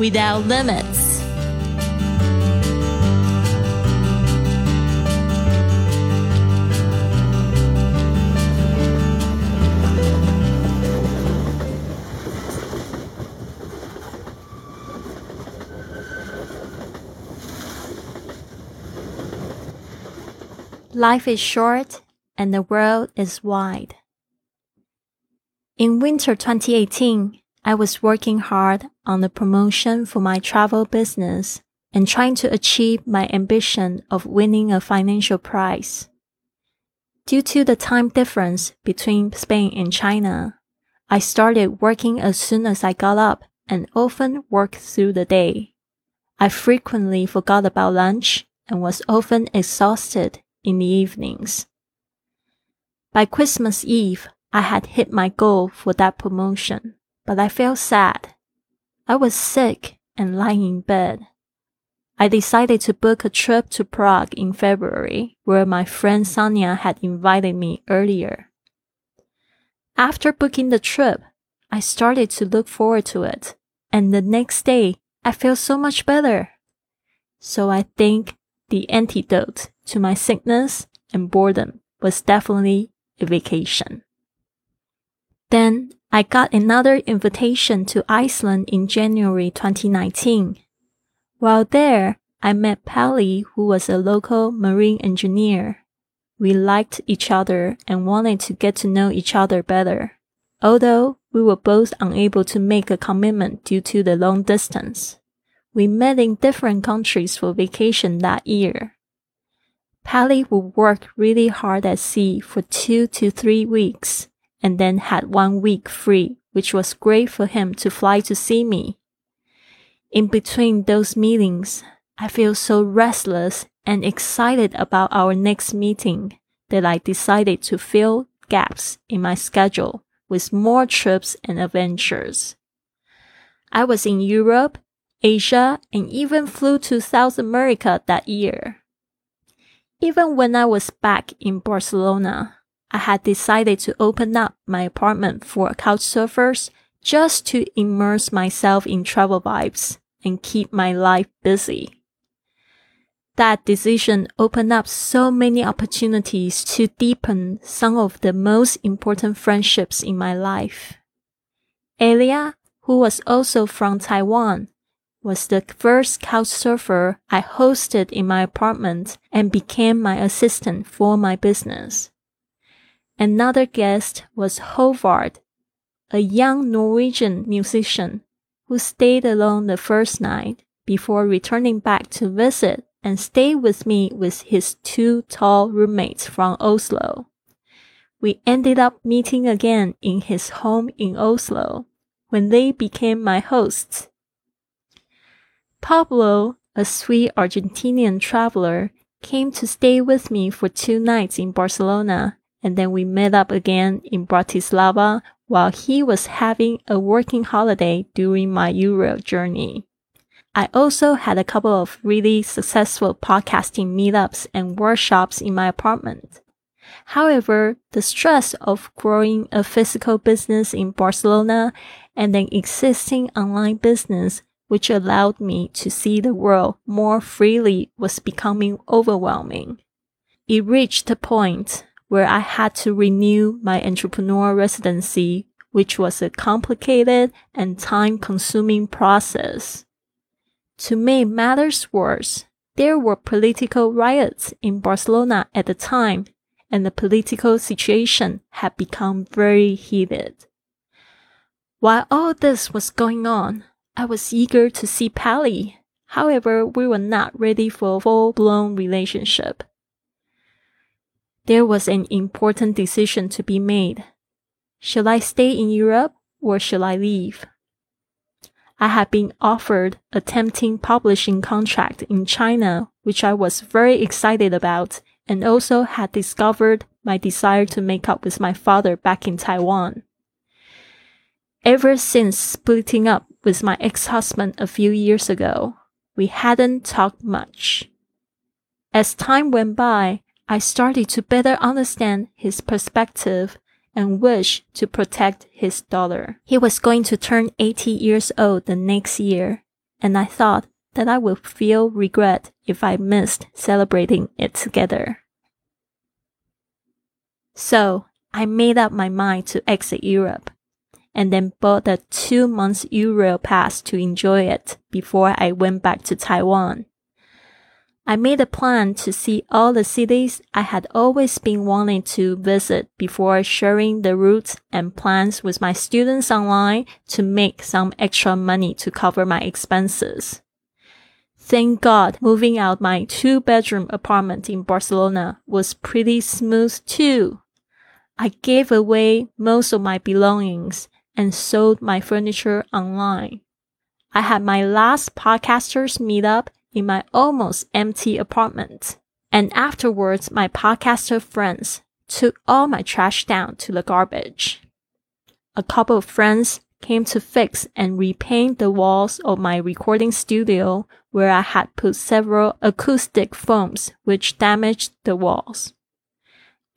without limits. Life is short and the world is wide. In winter 2018, I was working hard on the promotion for my travel business and trying to achieve my ambition of winning a financial prize. Due to the time difference between Spain and China, I started working as soon as I got up and often worked through the day. I frequently forgot about lunch and was often exhausted in the evenings. By Christmas Eve, I had hit my goal for that promotion, but I felt sad. I was sick and lying in bed. I decided to book a trip to Prague in February, where my friend Sonia had invited me earlier. After booking the trip, I started to look forward to it, and the next day I felt so much better. So I think the antidote to my sickness and boredom was definitely a vacation. Then I got another invitation to Iceland in January 2019. While there, I met Palli, who was a local marine engineer. We liked each other and wanted to get to know each other better. Although we were both unable to make a commitment due to the long distance. We met in different countries for vacation that year. Palli would work really hard at sea for two to three weeks and then had one week free, which was great for him to fly to see me. In between those meetings, I feel so restless and excited about our next meeting that I decided to fill gaps in my schedule with more trips and adventures. I was in Europe Asia, and even flew to South America that year. Even when I was back in Barcelona, I had decided to open up my apartment for couchsurfers just to immerse myself in travel vibes and keep my life busy. That decision opened up so many opportunities to deepen some of the most important friendships in my life. Elia, who was also from Taiwan, was the first couch surfer I hosted in my apartment and became my assistant for my business. Another guest was Hovard, a young Norwegian musician who stayed alone the first night before returning back to visit and stay with me with his two tall roommates from Oslo. We ended up meeting again in his home in Oslo when they became my hosts Pablo, a sweet Argentinian traveler, came to stay with me for two nights in Barcelona, and then we met up again in Bratislava while he was having a working holiday during my Europe journey. I also had a couple of really successful podcasting meetups and workshops in my apartment. However, the stress of growing a physical business in Barcelona and an existing online business which allowed me to see the world more freely, was becoming overwhelming. It reached a point where I had to renew my entrepreneur residency, which was a complicated and time consuming process. To make matters worse, there were political riots in Barcelona at the time, and the political situation had become very heated. While all this was going on, I was eager to see Palli. However, we were not ready for a full blown relationship. There was an important decision to be made. Shall I stay in Europe or shall I leave? I had been offered a tempting publishing contract in China, which I was very excited about, and also had discovered my desire to make up with my father back in Taiwan. Ever since splitting up with my ex-husband a few years ago, we hadn't talked much. As time went by, I started to better understand his perspective and wish to protect his daughter. He was going to turn 80 years old the next year, and I thought that I would feel regret if I missed celebrating it together. So I made up my mind to exit Europe and then bought a two months Euro pass to enjoy it before I went back to Taiwan. I made a plan to see all the cities I had always been wanting to visit before sharing the routes and plans with my students online to make some extra money to cover my expenses. Thank God moving out my two bedroom apartment in Barcelona was pretty smooth too. I gave away most of my belongings and sold my furniture online. I had my last podcasters meetup in my almost empty apartment. And afterwards, my podcaster friends took all my trash down to the garbage. A couple of friends came to fix and repaint the walls of my recording studio where I had put several acoustic foams which damaged the walls.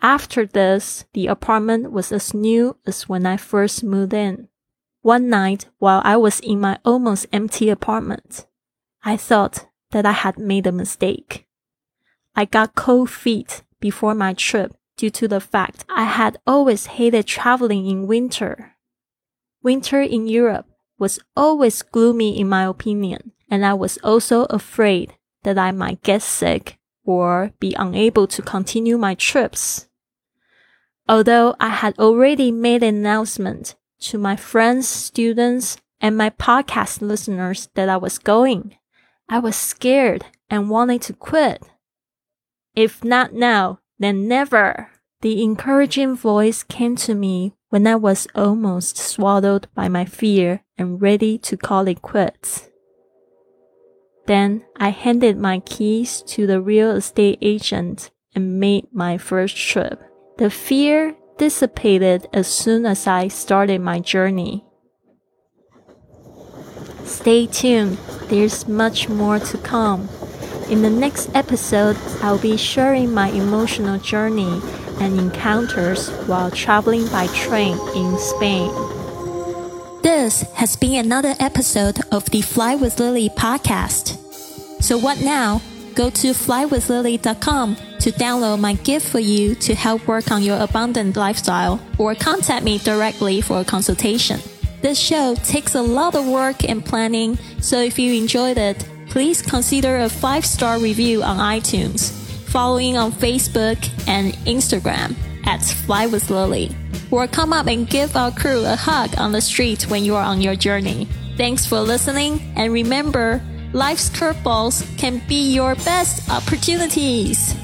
After this, the apartment was as new as when I first moved in. One night, while I was in my almost empty apartment, I thought that I had made a mistake. I got cold feet before my trip due to the fact I had always hated traveling in winter. Winter in Europe was always gloomy in my opinion, and I was also afraid that I might get sick or be unable to continue my trips. Although I had already made an announcement to my friends, students, and my podcast listeners that I was going, I was scared and wanted to quit. If not now, then never. The encouraging voice came to me when I was almost swallowed by my fear and ready to call it quits. Then I handed my keys to the real estate agent and made my first trip. The fear dissipated as soon as I started my journey. Stay tuned, there's much more to come. In the next episode, I'll be sharing my emotional journey and encounters while traveling by train in Spain. This has been another episode of the Fly with Lily podcast. So, what now? Go to flywithlily.com to download my gift for you to help work on your abundant lifestyle or contact me directly for a consultation. This show takes a lot of work and planning, so if you enjoyed it, please consider a five star review on iTunes, following on Facebook and Instagram at Fly with Lily, or come up and give our crew a hug on the street when you are on your journey. Thanks for listening, and remember, life's curveballs can be your best opportunities.